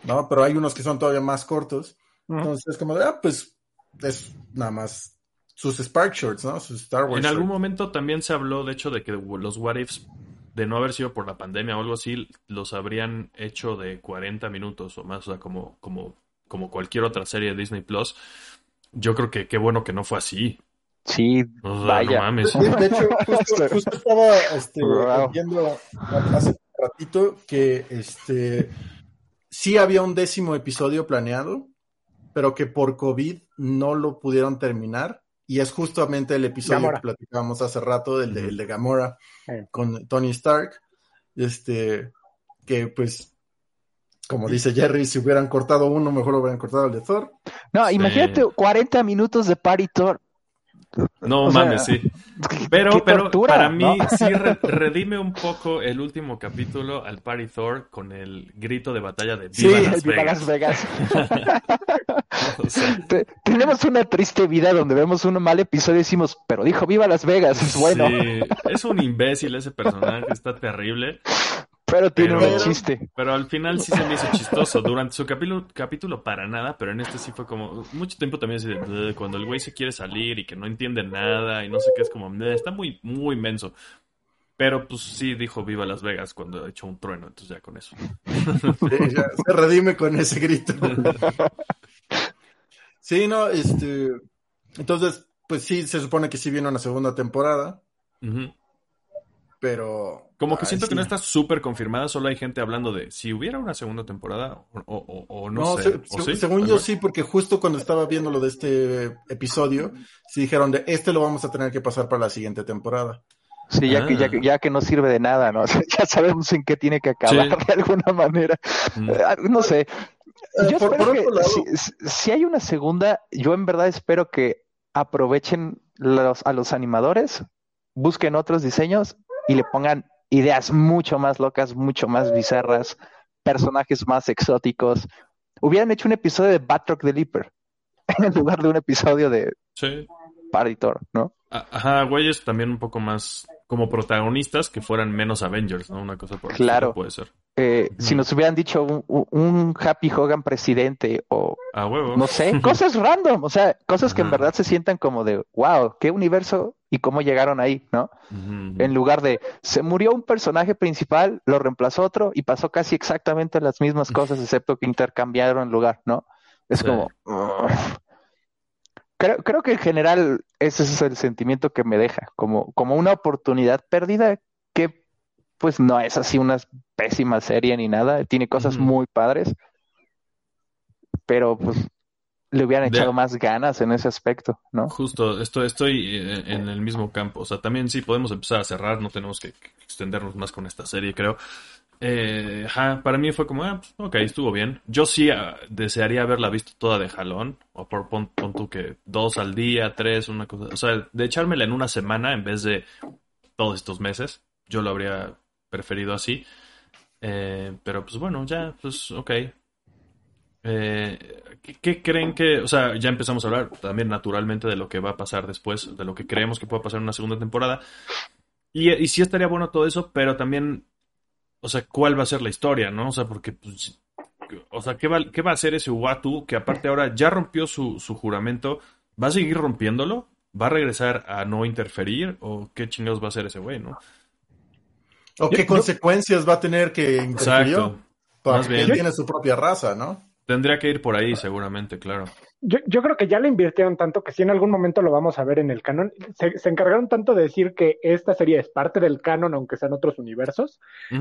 No, pero hay unos que son todavía más cortos. Entonces, como de, ah, pues es nada más sus Spark Shorts, ¿no? Sus Star Wars. En algún momento también se habló, de hecho, de que los What Ifs, de no haber sido por la pandemia o algo así, los habrían hecho de 40 minutos o más, o sea, como, como, como cualquier otra serie de Disney Plus. Yo creo que qué bueno que no fue así. Sí, vaya. No mames. De, hecho, justo, estaba este, viendo hace un ratito que este sí había un décimo episodio planeado, pero que por COVID no lo pudieron terminar. Y es justamente el episodio que platicábamos hace rato, el de, el de Gamora, con Tony Stark. Este, que pues, como dice Jerry, si hubieran cortado uno, mejor lo hubieran cortado el de Thor. No, imagínate 40 minutos de party Thor. No mames, sí. Pero, pero para mí sí redime un poco el último capítulo al Party Thor con el grito de batalla de Viva Las Vegas. Vegas. tenemos una triste vida donde vemos un mal episodio y decimos, pero dijo Viva Las Vegas, es bueno. Sí, es un imbécil ese personaje, está terrible. Pero tiene un chiste. Pero al final sí se me hizo chistoso. Durante su capítulo, capítulo para nada, pero en este sí fue como. Mucho tiempo también así de. Cuando el güey se quiere salir y que no entiende nada y no sé qué, es como. Está muy, muy inmenso. Pero pues sí dijo Viva Las Vegas cuando ha hecho un trueno, entonces ya con eso. se redime con ese grito. Sí, no, este. Entonces, pues sí, se supone que sí viene una segunda temporada. Pero. Como que siento que no está súper confirmada, solo hay gente hablando de si hubiera una segunda temporada o, no, sé. según yo sí, porque justo cuando estaba viendo lo de este episodio, sí dijeron de este lo vamos a tener que pasar para la siguiente temporada. Sí, ya, que, ya, ah. ya, que no sirve de nada, ¿no? ya sabemos en qué tiene que acabar de alguna manera. Mm. Ah, no sé. Eh, yo espero que si, si, hay una segunda, yo en verdad espero que aprovechen los, a los animadores, busquen otros diseños y le pongan ideas mucho más locas, mucho más bizarras, personajes más exóticos. Hubieran hecho un episodio de Batroc the Leaper en lugar de un episodio de sí. Paritor, ¿no? Ajá, güeyes también un poco más como protagonistas que fueran menos Avengers, ¿no? Una cosa por claro. puede ser. Eh, si nos hubieran dicho un, Happy Hogan presidente o no sé, cosas random, o sea, cosas que en verdad se sientan como de wow, qué universo y cómo llegaron ahí, ¿no? En lugar de se murió un personaje principal, lo reemplazó otro y pasó casi exactamente las mismas cosas, excepto que intercambiaron lugar, ¿no? Es como creo, creo que en general ese es el sentimiento que me deja, como, como una oportunidad perdida que pues no es así una pésima serie ni nada, tiene cosas muy padres, pero pues le hubieran echado más ganas en ese aspecto, ¿no? Justo, estoy, estoy eh, en el mismo campo, o sea, también sí podemos empezar a cerrar, no tenemos que extendernos más con esta serie, creo. Eh, para mí fue como, ah, pues, ok, estuvo bien. Yo sí ah, desearía haberla visto toda de jalón, o por pon, que dos al día, tres, una cosa, o sea, de echármela en una semana en vez de todos estos meses. Yo lo habría preferido así. Eh, pero pues bueno, ya, pues ok. Eh, ¿qué, creen que, o sea, ya empezamos a hablar también naturalmente de lo que va a pasar después, de lo que creemos que pueda pasar en una segunda temporada? Y, y sí estaría bueno todo eso, pero también o sea, cuál va a ser la historia, ¿no? O sea, porque, pues, o sea, ¿qué va, ¿qué va a hacer ese Uatu que aparte ahora ya rompió su, su juramento? ¿Va a seguir rompiéndolo? ¿Va a regresar a no interferir? ¿O qué chingados va a hacer ese güey, no? ¿O qué consecuencias va a tener que interferir? Exacto. Porque él tiene su propia raza, ¿no? Tendría que ir por ahí, seguramente, claro. yo, yo, creo que ya le invirtieron tanto que si en algún momento lo vamos a ver en el canon. Se, se, encargaron tanto de decir que esta serie es parte del canon, aunque sean otros universos,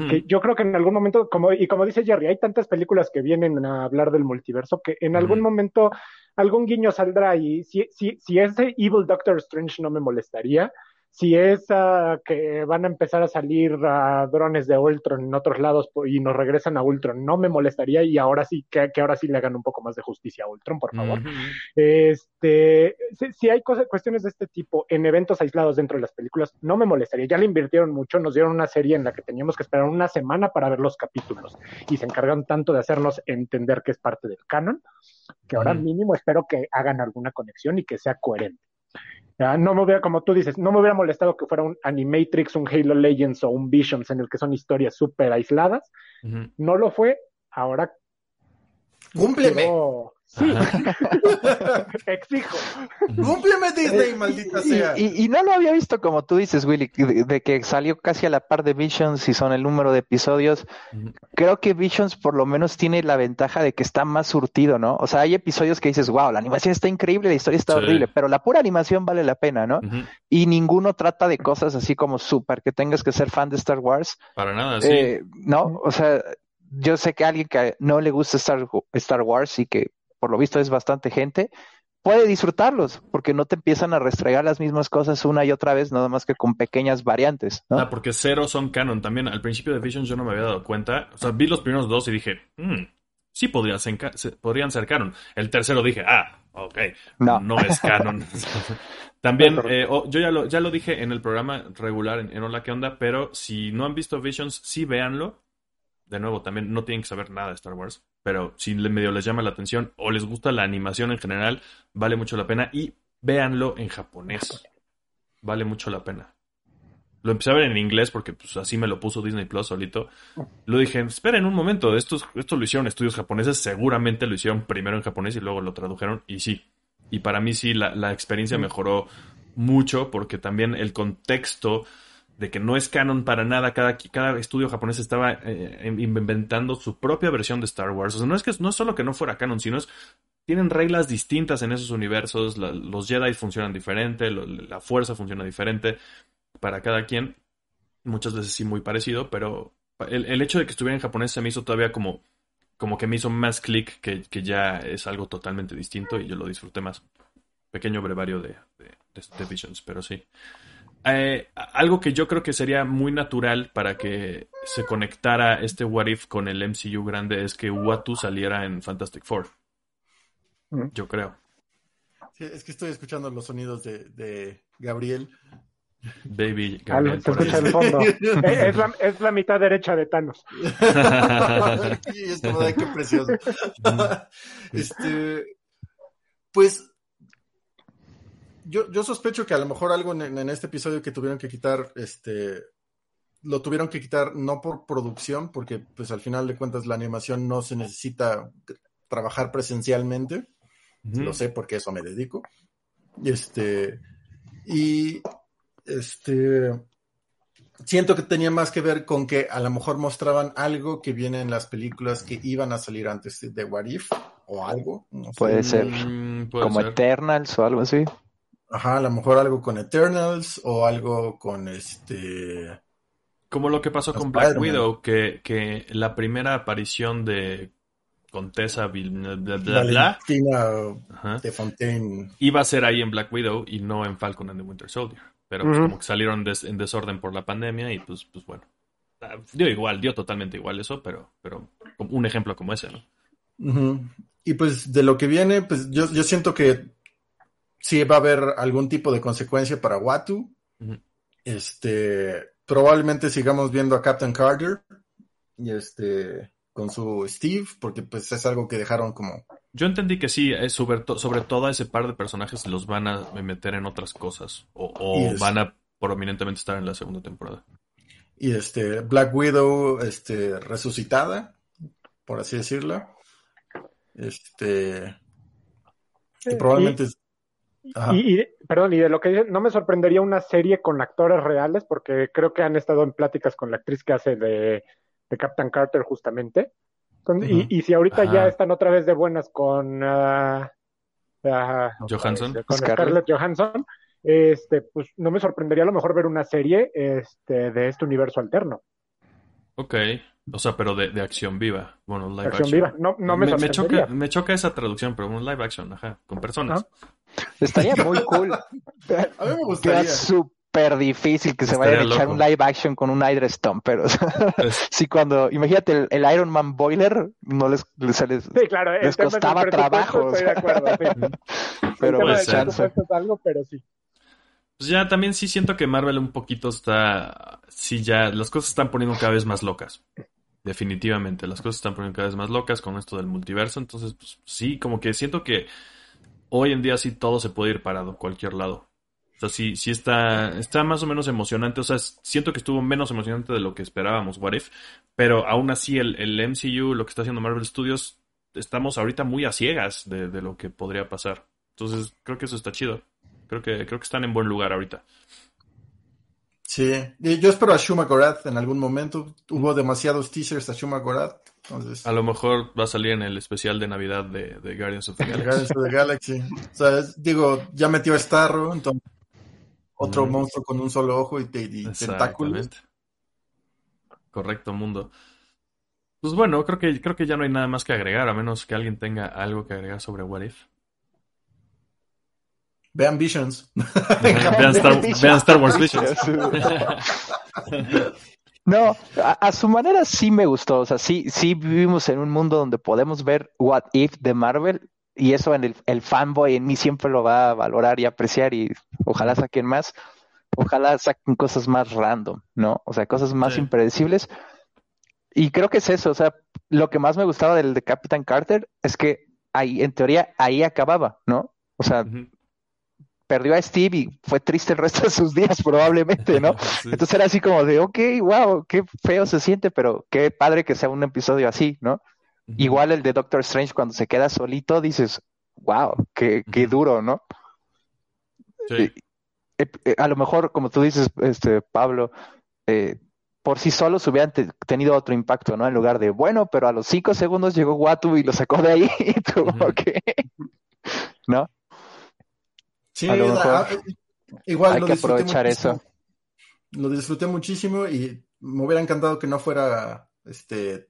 que yo creo que en algún momento, como, y como dice Jerry, hay tantas películas que vienen a hablar del multiverso que en algún momento algún guiño saldrá y si, si, si ese Evil Doctor Strange no me molestaría, si es uh, que van a empezar a salir uh, drones de Ultron en otros lados y nos regresan a Ultron, no me molestaría y ahora sí, que, que ahora sí le hagan un poco más de justicia a Ultron, por favor. Uh -huh. Este, si, si hay cosas, cuestiones de este tipo en eventos aislados dentro de las películas, no me molestaría. Ya le invirtieron mucho, nos dieron una serie en la que teníamos que esperar una semana para ver los capítulos y se encargan tanto de hacernos entender que es parte del canon, que ahora mínimo espero que hagan alguna conexión y que sea coherente. Ya, no me hubiera, como tú dices, no me hubiera molestado que fuera un Animatrix, un Halo Legends o un Visions en el que son historias súper aisladas. Uh -huh. No lo fue, ahora. ¡Cúmpleme! Quiero... Sí, exijo. Cúmpleme Disney, maldita sea. Y, y, y, no lo había visto como tú dices, Willy, de, de, que salió casi a la par de Visions y son el número de episodios. Creo que Visions por lo menos tiene la ventaja de que está más surtido, ¿no? O sea, hay episodios que dices, wow, la animación está increíble, la historia está sí. horrible, pero la pura animación vale la pena, ¿no? Uh -huh. Y ninguno trata de cosas así como súper que tengas que ser fan de Star Wars. Para nada, sí. Eh, no, o sea, yo sé que a alguien que no le gusta Star, Star Wars y que por lo visto es bastante gente, puede disfrutarlos, porque no te empiezan a restregar las mismas cosas una y otra vez, nada más que con pequeñas variantes. ¿no? Ah, porque cero son canon. También al principio de Visions yo no me había dado cuenta. O sea, vi los primeros dos y dije, mmm, sí podrían ser, podrían ser canon. El tercero dije, ah, ok, no, no es canon. También, eh, oh, yo ya lo, ya lo dije en el programa regular en, en Hola, ¿qué onda? Pero si no han visto Visions, sí véanlo. De nuevo, también no tienen que saber nada de Star Wars pero si medio les llama la atención o les gusta la animación en general, vale mucho la pena y véanlo en japonés. Vale mucho la pena. Lo empecé a ver en inglés porque pues, así me lo puso Disney Plus solito. Lo dije, esperen un momento, esto, esto lo hicieron estudios japoneses, seguramente lo hicieron primero en japonés y luego lo tradujeron y sí. Y para mí sí, la, la experiencia mejoró mucho porque también el contexto de que no es canon para nada, cada, cada estudio japonés estaba eh, inventando su propia versión de Star Wars. O sea, no es que no es solo que no fuera canon, sino es tienen reglas distintas en esos universos, los Jedi funcionan diferente, la fuerza funciona diferente para cada quien, muchas veces sí muy parecido, pero el, el hecho de que estuviera en japonés se me hizo todavía como, como que me hizo más clic que, que, ya es algo totalmente distinto y yo lo disfruté más. Pequeño brevario de, de, de, de Visions, pero sí. Eh, algo que yo creo que sería muy natural para que se conectara este What If con el MCU grande es que Watu saliera en Fantastic Four. Yo creo. Sí, es que estoy escuchando los sonidos de, de Gabriel. Baby Gabriel. Se escucha el fondo. es, la, es, la, mitad derecha de Thanos. sí, es como de qué precioso. este, pues yo, yo sospecho que a lo mejor algo en, en, este episodio que tuvieron que quitar, este, lo tuvieron que quitar no por producción, porque pues al final de cuentas la animación no se necesita trabajar presencialmente. Uh -huh. Lo sé porque eso me dedico. Este, y este, siento que tenía más que ver con que a lo mejor mostraban algo que viene en las películas que iban a salir antes de What If o algo. No puede sé. ser. Mm, puede como ser. Eternals o algo así. Ajá, a lo mejor algo con Eternals o algo con este. Como lo que pasó con Black Widow, que, que la primera aparición de Contessa bla, bla, bla, bla de Fontaine iba a ser ahí en Black Widow y no en Falcon and the Winter Soldier. Pero pues, uh -huh. como que salieron des, en desorden por la pandemia y pues, pues bueno. Dio igual, dio totalmente igual eso, pero, pero un ejemplo como ese, ¿no? Uh -huh. Y pues de lo que viene, pues yo, yo siento que sí va a haber algún tipo de consecuencia para Watu. Uh -huh. Este, probablemente sigamos viendo a Captain Carter y este con su Steve, porque pues es algo que dejaron como. Yo entendí que sí, es sobre, to sobre todo ese par de personajes los van a meter en otras cosas o, o van a prominentemente estar en la segunda temporada. Y este Black Widow, este resucitada, por así decirlo. Este y probablemente y, y, perdón, y de lo que no me sorprendería una serie con actores reales, porque creo que han estado en pláticas con la actriz que hace de, de Captain Carter justamente. Con, uh -huh. y, y, si ahorita Ajá. ya están otra vez de buenas con uh, Johansson. Este, con Scarlett. Johansson. Este, pues no me sorprendería a lo mejor ver una serie este, de este universo alterno. Ok, o sea, pero de, de acción viva. Bueno, live acción viva. No, no me, me, choca, me choca esa traducción, pero un live action, ajá, con personas. Estaría muy cool. a mí me gustaría súper difícil que se vaya a echar un live action con un Hydra Stone, pero sí cuando, imagínate, el, Iron Man Boiler no les, les, sí, claro, les costaba trabajo. Estoy de acuerdo, pero pues, algo, pero sí. Pues ya también sí siento que Marvel un poquito está, sí ya, las cosas están poniendo cada vez más locas. Definitivamente, las cosas están poniendo cada vez más locas con esto del multiverso, entonces pues sí, como que siento que hoy en día sí todo se puede ir parado, cualquier lado. O sea, sí, sí está, está más o menos emocionante. O sea, siento que estuvo menos emocionante de lo que esperábamos, What If. Pero aún así, el, el MCU, lo que está haciendo Marvel Studios, estamos ahorita muy a ciegas de, de, lo que podría pasar. Entonces, creo que eso está chido. Creo que, creo que están en buen lugar ahorita. Sí, yo espero a Shuma Gorath en algún momento. Hubo demasiados teasers a Shuma Gorath. Entonces... A lo mejor va a salir en el especial de Navidad de, de Guardians of the Galaxy. Guardians of the Galaxy. O sea, digo, ya metió a Starro, entonces otro monstruo con un solo ojo y, tentáculos. Correcto, mundo. Pues bueno, creo que, creo que ya no hay nada más que agregar, a menos que alguien tenga algo que agregar sobre What If. Vean Visions. vean, Star, Wars Visions. No, a, su manera sí me gustó. O sea, sí, sí vivimos en un mundo donde podemos ver What If de Marvel y eso en el, fanboy en mí siempre lo va a valorar y apreciar y ojalá saquen más, ojalá saquen cosas más random, ¿no? O sea, cosas más impredecibles. Y creo que es eso, o sea, lo que más me gustaba del de Captain Carter es que ahí, en teoría, ahí acababa, ¿no? O sea, perdió a Steve y fue triste el resto de sus días probablemente, ¿no? Entonces era así como de, ok, wow, qué feo se siente, pero qué padre que sea un episodio así, ¿no? Igual el de Doctor Strange cuando se queda solito, dices, wow, qué, qué duro, ¿no? Sí. Eh, eh, a lo mejor, como tú dices, este Pablo, eh, por sí solos hubieran tenido otro impacto, ¿no? En lugar de, bueno, pero a los cinco segundos llegó Watu y lo sacó de ahí y tuvo ¿no? Sí, ah, igual hay que aprovechar eso. Lo disfruté muchísimo y me hubiera encantado que no fuera este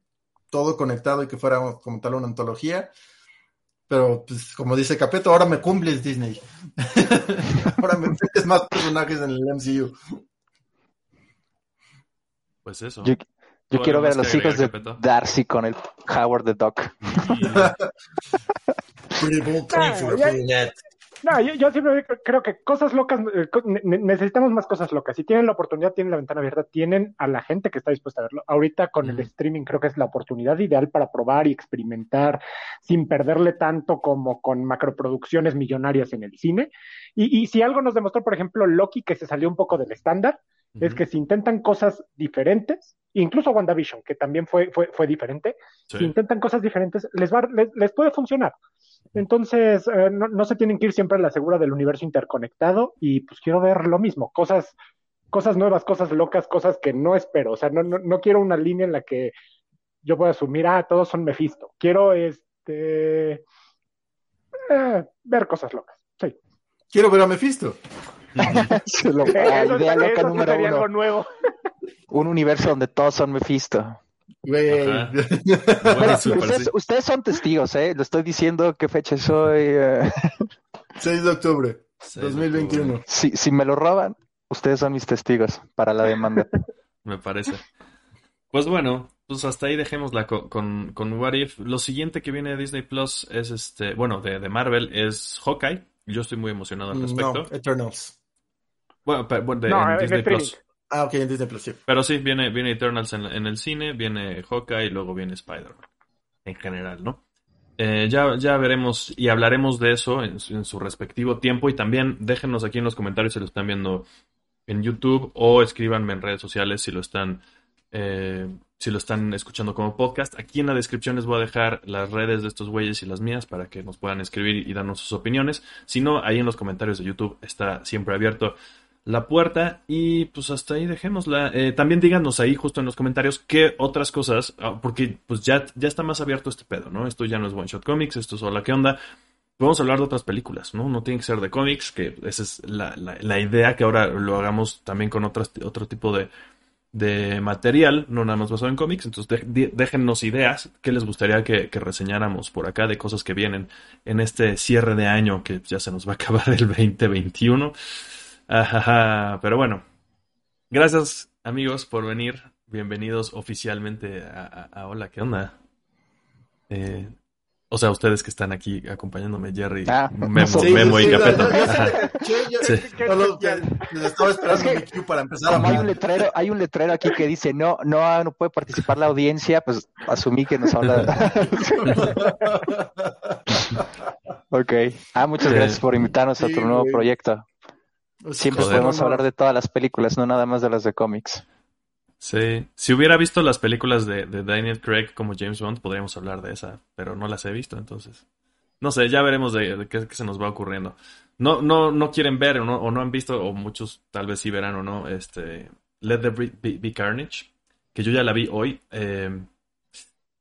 todo conectado y que fuera como tal una antología. Pero, pues, como dice Capeto, ahora me cumples Disney. ahora me metes más personajes en el MCU. Pues eso. Yo, quiero ver a los hijos de Darcy con el Howard the Duck. No, yo, siempre creo que cosas locas, eh, necesitamos más cosas locas. Si tienen la oportunidad, tienen la ventana abierta, tienen a la gente que está dispuesta a verlo. Ahorita con el streaming creo que es la oportunidad ideal para probar y experimentar sin perderle tanto como con macroproducciones millonarias en el cine. Y, si algo nos demostró, por ejemplo, Loki, que se salió un poco del estándar, es que si intentan cosas diferentes, incluso WandaVision, que también fue, fue, fue diferente, si intentan cosas diferentes, les, va, les puede funcionar. Entonces, eh, no, se tienen que ir siempre a la segura del universo interconectado y pues quiero ver lo mismo, cosas, cosas nuevas, cosas locas, cosas que no espero. O sea, no, no, quiero una línea en la que yo pueda asumir, ah, todos son Mephisto. Quiero este eh, ver cosas locas. Sí. Quiero ver a Mephisto. idea loca número uno. nuevo. Un universo donde todos son Mephisto. ustedes, son testigos, ¿eh? Lo estoy diciendo qué fecha soy. 6 eh. de octubre, 2021. Si, si me lo roban, ustedes son mis testigos para la demanda. me parece. Pues bueno, pues hasta ahí dejémosla con, con, What If. Lo siguiente que viene de Disney Plus es este, bueno, de, de Marvel es Hawkeye. Yo estoy muy emocionado al respecto. No, Eternals. Bueno, de, en Disney Plus. Ah, ok, en Disney Plus. Pero sí, viene, viene Eternals en, el cine, viene Hawkeye y luego viene Spider-Man. En general, ¿no? Eh, ya, ya veremos y hablaremos de eso en, su respectivo tiempo. Y también déjenos aquí en los comentarios si lo están viendo en YouTube o escríbanme en redes sociales si lo están. Eh, si lo están escuchando como podcast. Aquí en la descripción les voy a dejar las redes de estos güeyes y las mías para que nos puedan escribir y darnos sus opiniones. Si no, ahí en los comentarios de YouTube está siempre abierto la puerta y pues hasta ahí dejémosla. Eh, también díganos ahí justo en los comentarios qué otras cosas, ah, porque pues ya, ya está más abierto este pedo, ¿no? Esto ya no es One Shot Comics, esto es Hola, ¿qué onda? Podemos hablar de otras películas, ¿no? No tiene que ser de cómics, que esa es la, la, idea, que ahora lo hagamos también con otras, otro tipo de, de material, no nada más basado en cómics. Entonces déjennos ideas que les gustaría que, reseñáramos por acá de cosas que vienen en este cierre de año que ya se nos va a acabar el 2021. Pero bueno, gracias amigos por venir. Bienvenidos oficialmente a, Hola, ¿qué onda? Eh, o sea, ustedes que están aquí acompañándome, Jerry, ah, Memo, y Capeto. estaba esperando mi cue para empezar a hay un letrero, hay un letrero aquí que dice no, no, no puede participar la audiencia, pues asumí que nos habla. ok. Ah, muchas gracias por invitarnos a tu nuevo proyecto. Siempre podemos hablar de todas las películas, no nada más de las de cómics. Sí, si hubiera visto las películas de, Daniel Craig como James Bond, podríamos hablar de esa, pero no las he visto, entonces. No sé, ya veremos de, qué, se nos va ocurriendo. No, no, no quieren ver o no, o no han visto, o muchos tal vez sí verán o no, este, Let There Be, Carnage, que yo ya la vi hoy. Em,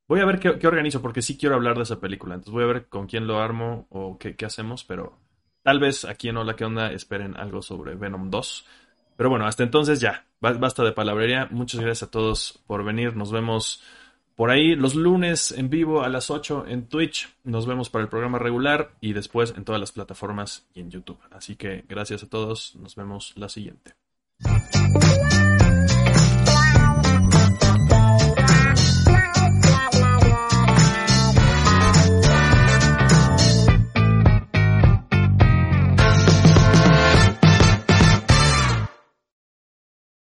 voy a ver qué, organizo, porque sí quiero hablar de esa película. Entonces voy a ver con quién lo armo o qué, qué hacemos, pero tal vez aquí en Hola, ¿qué onda? Esperen algo sobre Venom 2. Pero bueno, hasta entonces ya, basta de palabrería. Muchas gracias a todos por venir. Nos vemos por ahí los lunes en vivo a las 8 en Twitch. Nos vemos para el programa regular y después en todas las plataformas y en YouTube. Así que gracias a todos. Nos vemos la siguiente.